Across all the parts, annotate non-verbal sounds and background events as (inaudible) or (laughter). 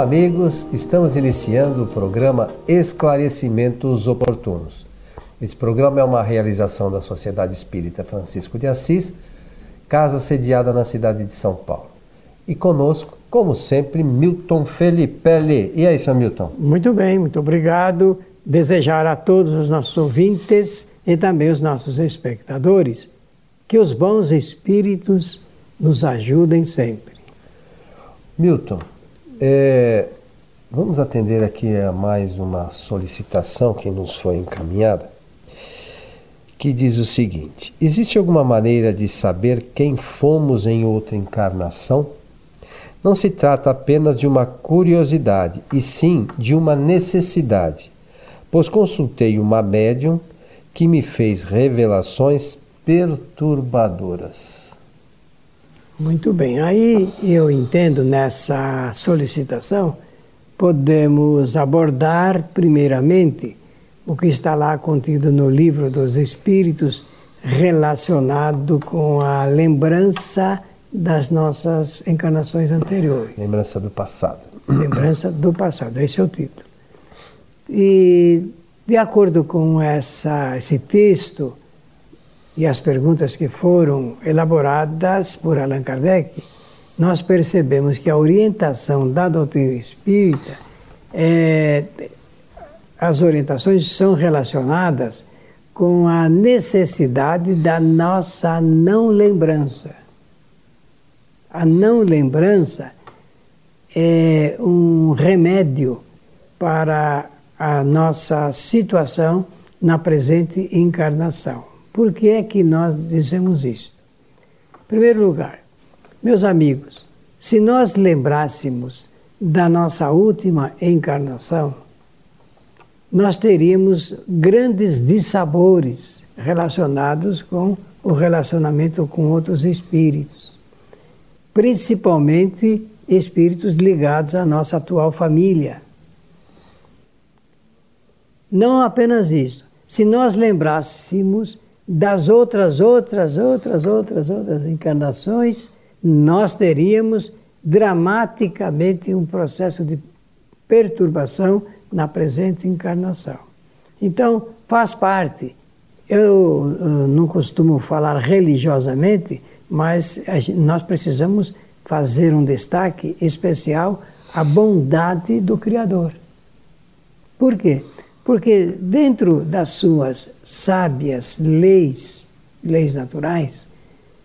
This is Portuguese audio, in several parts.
Olá, amigos. Estamos iniciando o programa Esclarecimentos Oportunos. Esse programa é uma realização da Sociedade Espírita Francisco de Assis, casa sediada na cidade de São Paulo. E conosco, como sempre, Milton Felipe. E aí, seu Milton? Muito bem, muito obrigado. Desejar a todos os nossos ouvintes e também os nossos espectadores que os bons espíritos nos ajudem sempre. Milton, é, vamos atender aqui a mais uma solicitação que nos foi encaminhada, que diz o seguinte: Existe alguma maneira de saber quem fomos em outra encarnação? Não se trata apenas de uma curiosidade, e sim de uma necessidade, pois consultei uma médium que me fez revelações perturbadoras. Muito bem, aí eu entendo nessa solicitação, podemos abordar primeiramente o que está lá contido no livro dos Espíritos relacionado com a lembrança das nossas encarnações anteriores. Lembrança do passado. Lembrança do passado, esse é o título. E, de acordo com essa, esse texto, e as perguntas que foram elaboradas por Allan Kardec, nós percebemos que a orientação da doutrina espírita, é, as orientações são relacionadas com a necessidade da nossa não lembrança. A não lembrança é um remédio para a nossa situação na presente encarnação. Por que é que nós dizemos isso? Em primeiro lugar, meus amigos, se nós lembrássemos da nossa última encarnação, nós teríamos grandes dissabores relacionados com o relacionamento com outros espíritos, principalmente espíritos ligados à nossa atual família. Não apenas isso, se nós lembrássemos das outras, outras, outras, outras, outras encarnações, nós teríamos dramaticamente um processo de perturbação na presente encarnação. Então, faz parte. Eu, eu não costumo falar religiosamente, mas nós precisamos fazer um destaque especial à bondade do Criador. Por quê? Porque dentro das suas sábias leis, leis naturais,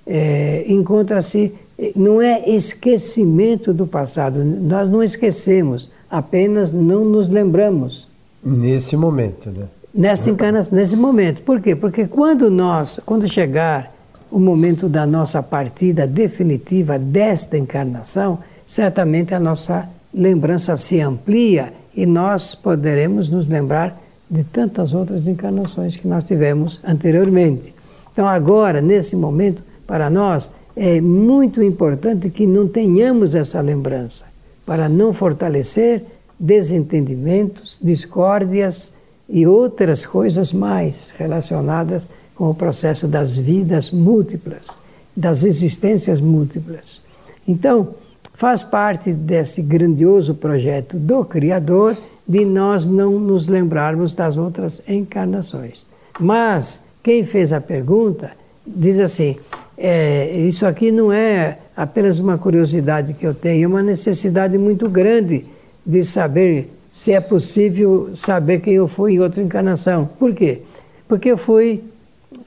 é, encontra-se, não é esquecimento do passado, nós não esquecemos, apenas não nos lembramos. Nesse momento, né? Nessa encarnação, nesse momento. Por quê? Porque quando nós, quando chegar o momento da nossa partida definitiva desta encarnação, certamente a nossa lembrança se amplia e nós poderemos nos lembrar de tantas outras encarnações que nós tivemos anteriormente. Então, agora, nesse momento, para nós, é muito importante que não tenhamos essa lembrança, para não fortalecer desentendimentos, discórdias e outras coisas mais relacionadas com o processo das vidas múltiplas, das existências múltiplas. Então, faz parte desse grandioso projeto do Criador de nós não nos lembrarmos das outras encarnações. Mas quem fez a pergunta diz assim: é, isso aqui não é apenas uma curiosidade que eu tenho, é uma necessidade muito grande de saber se é possível saber quem eu fui em outra encarnação. Por quê? Porque eu fui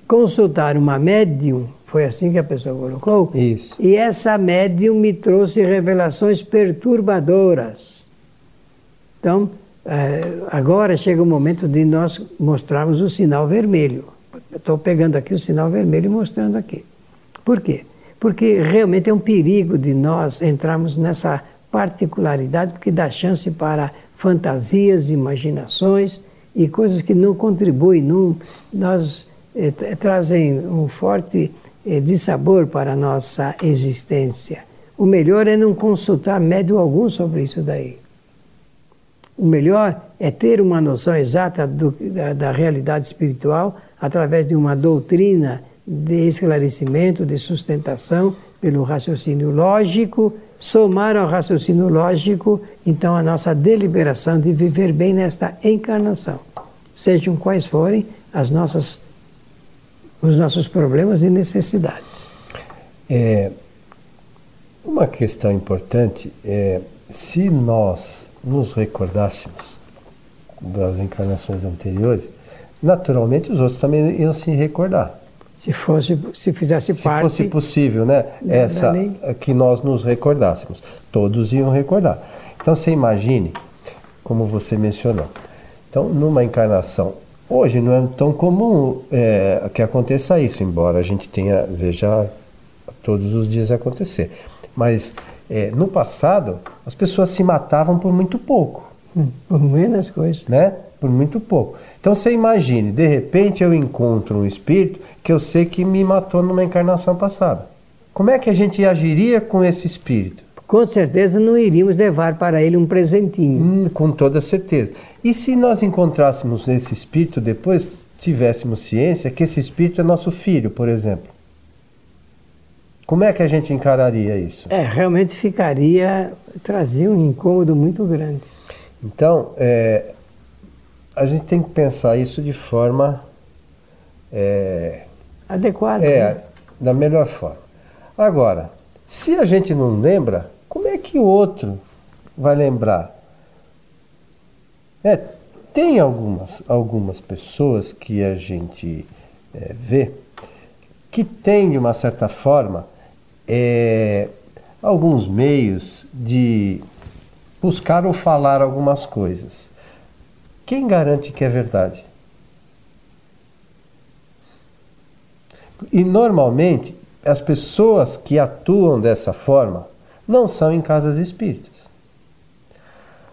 consultar uma médium foi assim que a pessoa colocou? Isso. E essa médium me trouxe revelações perturbadoras. Então, eh, agora chega o momento de nós mostrarmos o sinal vermelho. Estou pegando aqui o sinal vermelho e mostrando aqui. Por quê? Porque realmente é um perigo de nós entrarmos nessa particularidade, porque dá chance para fantasias, imaginações e coisas que não contribuem, não, nós eh, trazem um forte de sabor para a nossa existência. O melhor é não consultar médio algum sobre isso daí. O melhor é ter uma noção exata do, da, da realidade espiritual através de uma doutrina de esclarecimento, de sustentação, pelo raciocínio lógico, somar ao raciocínio lógico, então a nossa deliberação de viver bem nesta encarnação, sejam quais forem as nossas, os nossos problemas e necessidades. É, uma questão importante é se nós nos recordássemos das encarnações anteriores, naturalmente os outros também iam se recordar. Se fosse, se fizesse se parte. Se fosse possível, né? Essa que nós nos recordássemos, todos iam recordar. Então você imagine, como você mencionou. Então, numa encarnação, hoje não é tão comum é, que aconteça isso, embora a gente tenha veja todos os dias acontecer. Mas é, no passado, as pessoas se matavam por muito pouco. Hum, por menos coisas. Né? Por muito pouco. Então você imagine, de repente eu encontro um espírito que eu sei que me matou numa encarnação passada. Como é que a gente agiria com esse espírito? Com certeza não iríamos levar para ele um presentinho. Hum, com toda certeza. E se nós encontrássemos esse espírito depois, tivéssemos ciência que esse espírito é nosso filho, por exemplo? Como é que a gente encararia isso? É, realmente ficaria, trazia um incômodo muito grande. Então, é, a gente tem que pensar isso de forma é, adequada. É, né? da melhor forma. Agora, se a gente não lembra, como é que o outro vai lembrar? É, tem algumas, algumas pessoas que a gente é, vê que tem, de uma certa forma, é, alguns meios de buscar ou falar algumas coisas. Quem garante que é verdade? E normalmente as pessoas que atuam dessa forma não são em casas espíritas.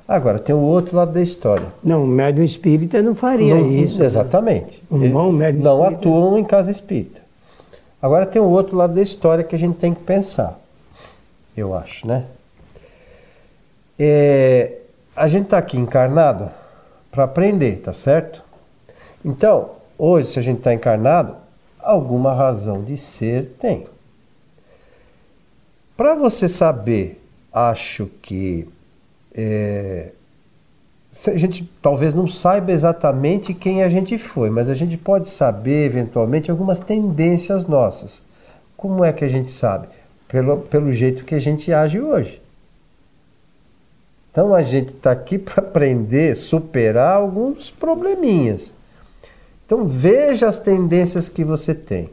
Agora, tem o outro lado da história. Não, o médium espírita não faria não, isso. Exatamente. Um bom médium não espírita. atuam em casa espírita. Agora tem o outro lado da história que a gente tem que pensar. Eu acho, né? É, a gente está aqui encarnado para aprender, tá certo? Então, hoje, se a gente está encarnado, alguma razão de ser tem. Para você saber, acho que é, a gente talvez não saiba exatamente quem a gente foi, mas a gente pode saber eventualmente algumas tendências nossas. Como é que a gente sabe? Pelo, pelo jeito que a gente age hoje. Então a gente está aqui (laughs) para aprender, superar alguns probleminhas. Então veja as tendências que você tem.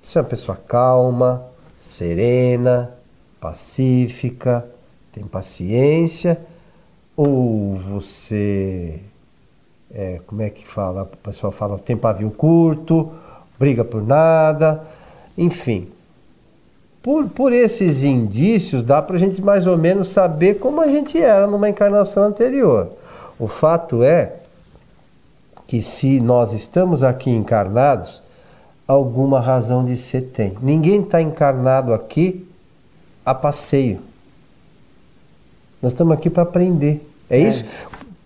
Você é uma pessoa calma, serena, pacífica, tem paciência, ou você, é, como é que fala? O pessoal fala, tem pavio curto, briga por nada, enfim. Por, por esses indícios, dá para a gente mais ou menos saber como a gente era numa encarnação anterior. O fato é que se nós estamos aqui encarnados, alguma razão de ser tem. Ninguém está encarnado aqui a passeio. Nós estamos aqui para aprender. É, é isso?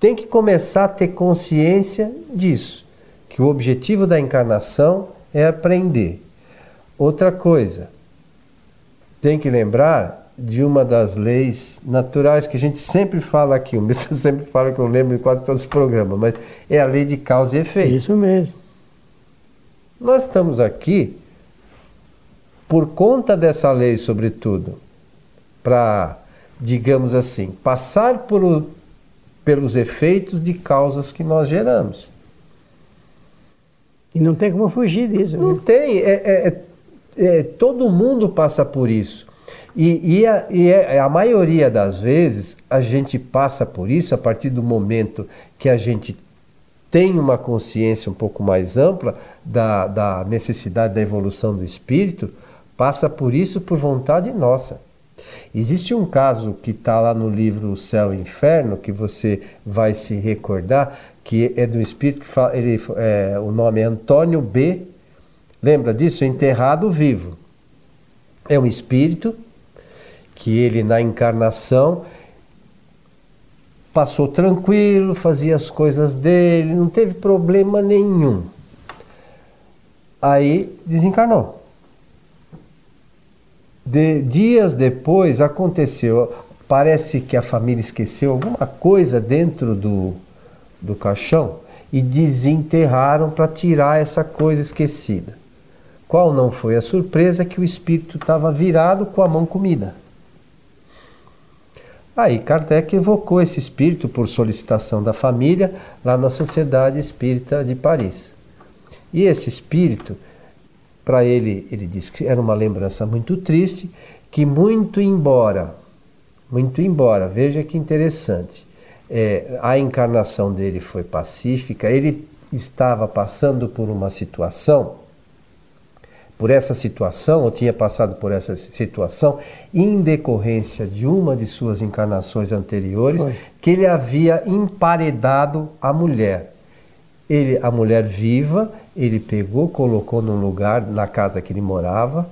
Tem que começar a ter consciência disso. Que o objetivo da encarnação é aprender. Outra coisa, tem que lembrar de uma das leis naturais que a gente sempre fala aqui, o Milton (laughs) sempre fala que eu lembro em quase todos os programas, mas é a lei de causa e efeito. Isso mesmo. Nós estamos aqui por conta dessa lei, sobretudo, para, digamos assim, passar por, pelos efeitos de causas que nós geramos. E não tem como fugir disso. Não né? tem. É, é, é, todo mundo passa por isso. E, e, a, e é, a, maioria das vezes a gente passa por isso a partir do momento que a gente tem uma consciência um pouco mais ampla da, da necessidade da evolução do espírito, passa por isso por vontade nossa. Existe um caso que está lá no livro O Céu e o Inferno, que você vai se recordar, que é do espírito que fala, ele, é, o nome é Antônio B. Lembra disso? Enterrado vivo. É um espírito que ele, na encarnação, passou tranquilo, fazia as coisas dele, não teve problema nenhum. Aí desencarnou. De, dias depois aconteceu, parece que a família esqueceu alguma coisa dentro do, do caixão e desenterraram para tirar essa coisa esquecida. Qual não foi a surpresa que o espírito estava virado com a mão comida. Aí Kardec evocou esse espírito por solicitação da família lá na Sociedade Espírita de Paris. E esse espírito, para ele, ele disse que era uma lembrança muito triste, que muito embora, muito embora, veja que interessante, é, a encarnação dele foi pacífica, ele estava passando por uma situação por essa situação, ou tinha passado por essa situação, em decorrência de uma de suas encarnações anteriores, Foi. que ele havia emparedado a mulher. Ele, a mulher viva, ele pegou, colocou num lugar, na casa que ele morava,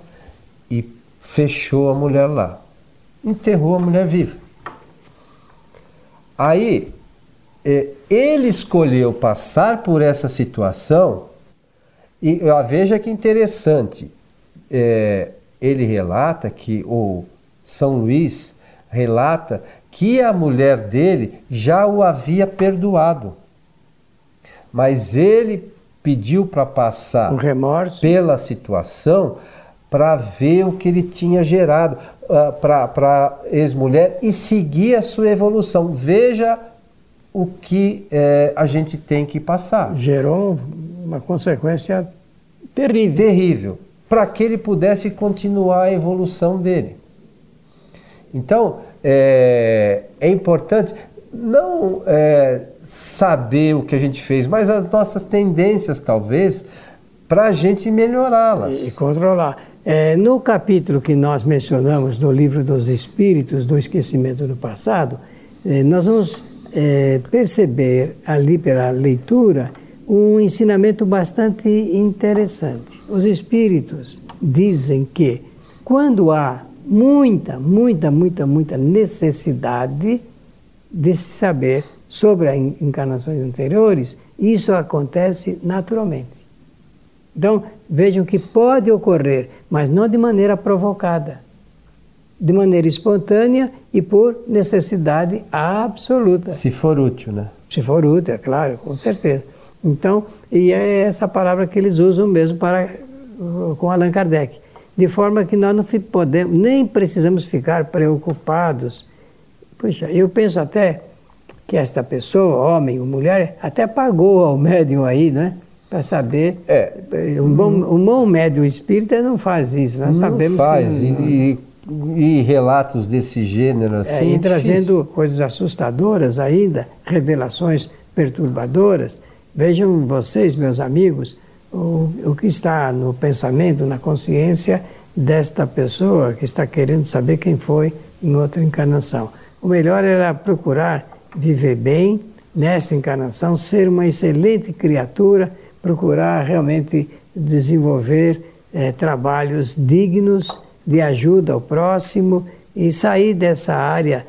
e fechou a mulher lá. Enterrou a mulher viva. Aí, eh, ele escolheu passar por essa situação e veja que interessante, é, ele relata que, o São Luís relata que a mulher dele já o havia perdoado. Mas ele pediu para passar pela situação para ver o que ele tinha gerado uh, para a ex-mulher e seguir a sua evolução. Veja o que eh, a gente tem que passar. Gerou uma consequência terrível. Terrível. Para que ele pudesse continuar a evolução dele. Então, é, é importante não é, saber o que a gente fez, mas as nossas tendências, talvez, para a gente melhorá-las. E, e, controlar. É, no capítulo que nós mencionamos do livro dos Espíritos, do esquecimento do passado, é, nós vamos é, perceber ali pela leitura um ensinamento bastante interessante. Os espíritos dizem que quando há muita, muita, muita, muita necessidade de se saber sobre as encarnações anteriores, isso acontece naturalmente. Então, vejam que pode ocorrer, mas não de maneira provocada, de maneira espontânea e por necessidade absoluta. Se for útil, né? Se for útil, é claro, com certeza. Então, e é essa palavra que eles usam mesmo para com Allan Kardec. De forma que nós não podemos, nem precisamos ficar preocupados. Puxa, eu penso até que esta pessoa, homem ou mulher, até pagou ao médium aí, né? Para saber. É. Um bom, um bom médium espírita não faz isso, nós não sabemos faz. que. Não, e, e, e relatos desse gênero assim. É, e trazendo difícil. coisas assustadoras ainda, revelações perturbadoras. Vejam vocês, meus amigos, o, o que está no pensamento, na consciência desta pessoa que está querendo saber quem foi em outra encarnação. O melhor era procurar viver bem nesta encarnação, ser uma excelente criatura, procurar realmente desenvolver eh, trabalhos dignos de ajuda ao próximo e sair dessa área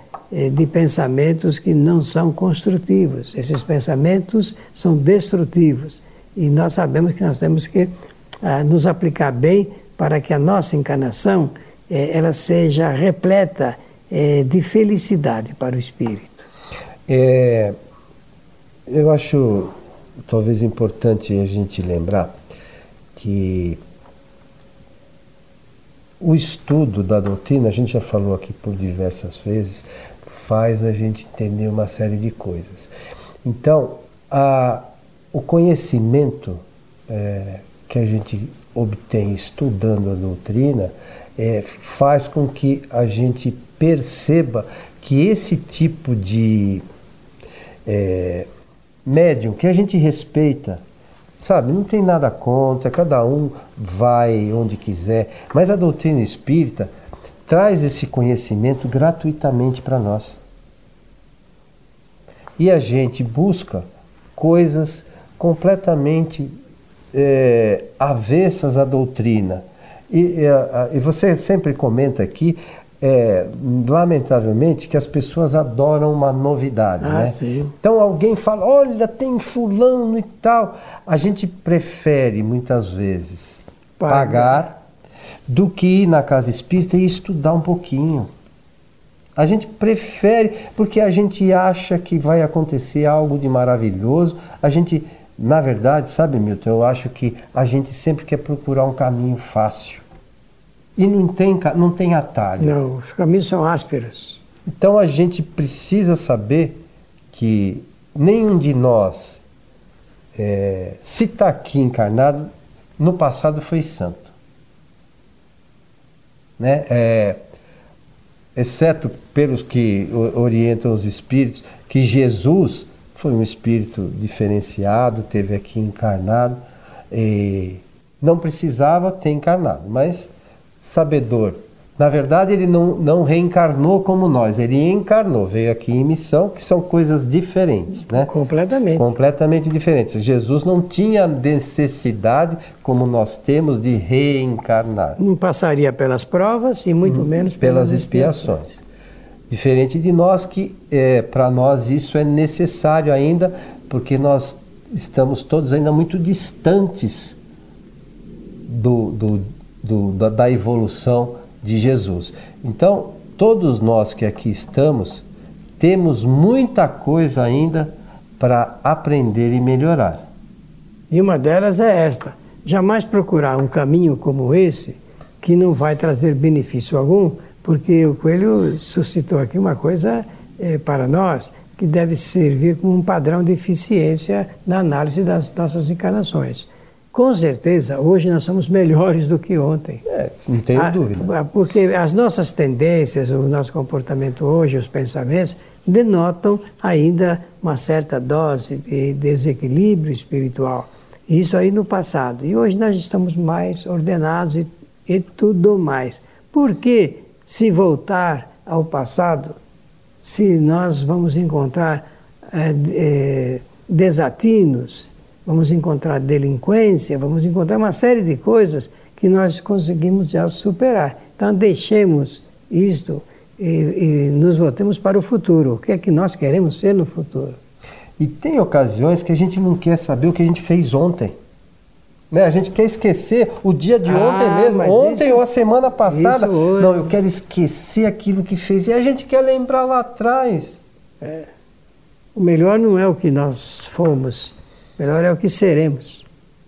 de pensamentos que não são construtivos. Esses pensamentos são destrutivos. E nós sabemos que nós temos que ah, nos aplicar bem para que a nossa encarnação eh, ela seja repleta eh, de felicidade para o espírito. É, eu acho talvez importante a gente lembrar que o estudo da doutrina, a gente já falou aqui por diversas vezes, faz a gente entender uma série de coisas. Então, a, o conhecimento é, que a gente obtém estudando a doutrina é, faz com que a gente perceba que esse tipo de é, médium que a gente respeita, sabe, não tem nada contra, cada um vai onde quiser, mas a doutrina espírita traz esse conhecimento gratuitamente para nós. E a gente busca coisas completamente é, avessas à doutrina. E, e, você sempre comenta aqui, é, lamentavelmente, que as pessoas adoram uma novidade. Ah, né? Sim. Então alguém fala, olha, tem fulano e tal. A gente prefere muitas vezes pagar do que ir na casa espírita e estudar um pouquinho. A gente prefere, porque a gente acha que vai acontecer algo de maravilhoso. A gente, na verdade, sabe, Milton, eu acho que a gente sempre quer procurar um caminho fácil. E não tem, não tem atalho. Não, os caminhos são ásperos. Então a gente precisa saber que nenhum de nós, é, se está aqui encarnado, no passado foi santo. Né? É, exceto pelos que orientam os espíritos, que Jesus foi um espírito diferenciado, teve aqui encarnado, não precisava ter encarnado, mas sabedor na verdade, ele não, não reencarnou como nós, ele encarnou, veio aqui em missão, que são coisas diferentes, né? Completamente. Completamente diferentes. Jesus não tinha necessidade, como nós temos, de reencarnar. Não passaria pelas provas e muito hum, menos pelas, pelas expiações. expiações. Diferente de nós, que é, para nós isso é necessário ainda, porque nós estamos todos ainda muito distantes do, do, do da, da evolução de Jesus. Então, todos nós que aqui estamos, temos muita coisa ainda para aprender e melhorar. E uma delas é esta: jamais procurar um caminho como esse que não vai trazer benefício algum, porque o Coelho suscitou aqui uma coisa é, para nós que deve servir como um padrão de eficiência na análise das nossas encarnações. Com certeza, hoje nós somos melhores do que ontem. É, não tenho a, ah, dúvida. Porque as nossas tendências, o nosso comportamento hoje, os pensamentos, denotam ainda uma certa dose de desequilíbrio espiritual. Isso aí no passado. E hoje nós estamos mais ordenados e, e tudo mais. Por que se voltar ao passado, se nós vamos encontrar é, é, desatinos, vamos encontrar delinquência, vamos encontrar uma série de coisas que nós conseguimos já superar. Então, deixemos isto e, e nos voltemos para o futuro. O que é que nós queremos ser no futuro? E tem ocasiões que a gente não quer saber o que a gente fez ontem. Né? A gente quer esquecer o dia de ah, ontem mesmo, ontem isso, ou a semana passada. Não, eu quero esquecer aquilo que fez. E a gente quer lembrar lá atrás. É. O melhor não é o que nós fomos, Melhor é o que seremos.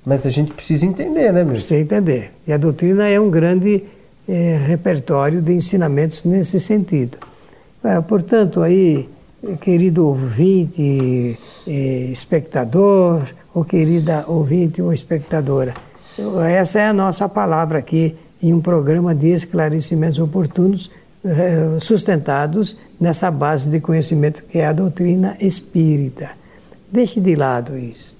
Mas a gente precisa entender, né, meu? Precisa entender. E a doutrina é um grande é, repertório de ensinamentos nesse sentido. É, portanto, aí, querido ouvinte, é, espectador, ou querida ouvinte ou espectadora, essa é a nossa palavra aqui em um programa de esclarecimentos oportunos sustentados nessa base de conhecimento que é a doutrina espírita. Deixe de lado isso.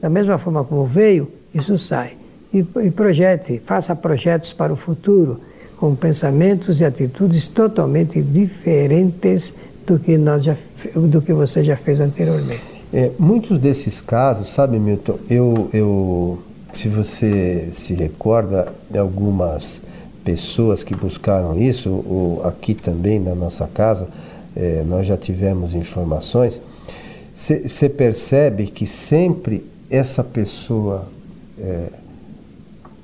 Da mesma forma como veio, isso sai. E, e projete, faça projetos para o futuro com pensamentos e atitudes totalmente diferentes do que, nós já, do que você já fez anteriormente. É, muitos desses casos, sabe, Milton, eu, eu, se você se recorda de algumas pessoas que buscaram isso, ou aqui também na nossa casa, é, nós já tivemos informações, você percebe que sempre essa pessoa, é,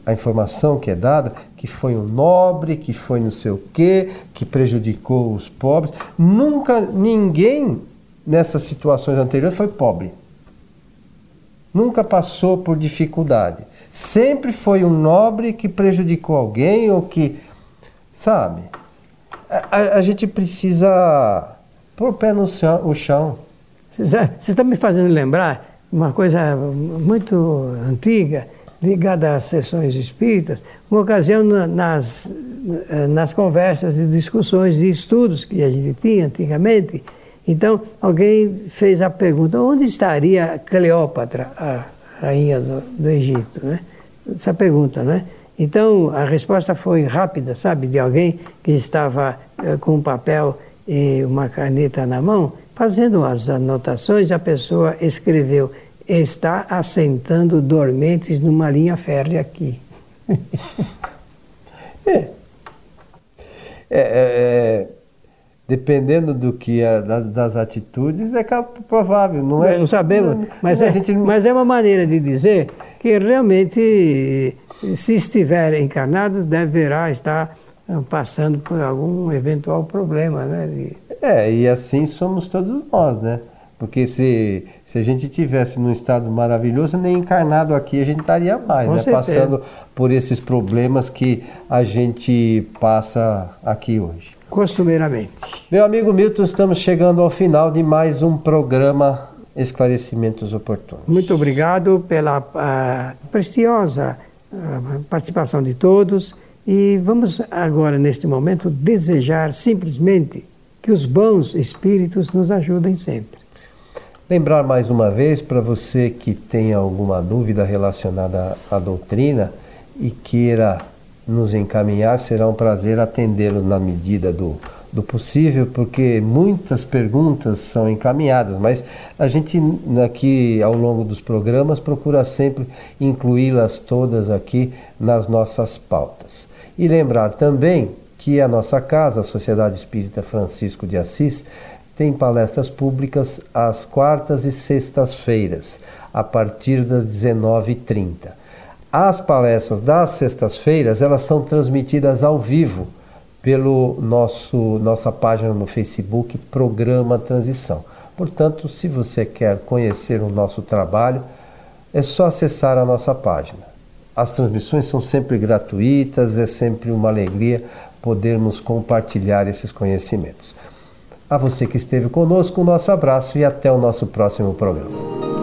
a informação que é dada, que foi um nobre, que foi não sei o quê, que prejudicou os pobres, nunca ninguém nessas situações anteriores foi pobre. Nunca passou por dificuldade. Sempre foi um nobre que prejudicou alguém ou que. Sabe? A, a, a gente precisa pôr o pé no chão. Vocês estão me fazendo lembrar uma coisa muito antiga, ligada às sessões espíritas, uma ocasião nas, nas conversas e discussões de estudos que a gente tinha antigamente. Então, alguém fez a pergunta: onde estaria Cleópatra, a rainha do, do Egito? Né? Essa pergunta, né? Então, a resposta foi rápida, sabe, de alguém que estava eh, com um papel e uma caneta na mão Fazendo as anotações, a pessoa escreveu: está assentando dormentes numa linha férrea aqui. (laughs) É. É, é, é. dependendo do que é, das atitudes, é provável, não é? Não sabemos, não, mas, não, é, gente... mas é uma maneira de dizer que realmente, se estiver encarnado, deverá estar passando por algum eventual problema, né? É, e assim somos todos nós, né? Porque se, se a gente tivesse num estado maravilhoso, nem encarnado aqui a gente estaria mais, Com né? Passando por esses problemas que a gente passa aqui hoje. Costumeiramente. Meu amigo Milton, estamos chegando ao final de mais um programa Esclarecimentos Oportunos. Muito obrigado pela uh, preciosa uh, participação de todos e vamos agora, neste momento, desejar simplesmente que os bons espíritos nos ajudem sempre. Lembrar mais uma vez para você que tem alguma dúvida relacionada à doutrina e queira nos encaminhar, será um prazer atendê-lo na medida do, do possível, porque muitas perguntas são encaminhadas, mas a gente aqui ao longo dos programas procura sempre incluí-las todas aqui nas nossas pautas. E lembrar também que a nossa casa, a Sociedade Espírita Francisco de Assis, tem palestras públicas às quartas e sextas-feiras, a partir das 19h30. As palestras das sextas-feiras, elas são transmitidas ao vivo pelo nosso nossa página no Facebook Programa Transição. Portanto, se você quer conhecer o nosso trabalho, é só acessar a nossa página. As transmissões são sempre gratuitas, é sempre uma alegria podermos compartilhar esses conhecimentos. A você que esteve conosco, o nosso abraço e até o nosso próximo programa.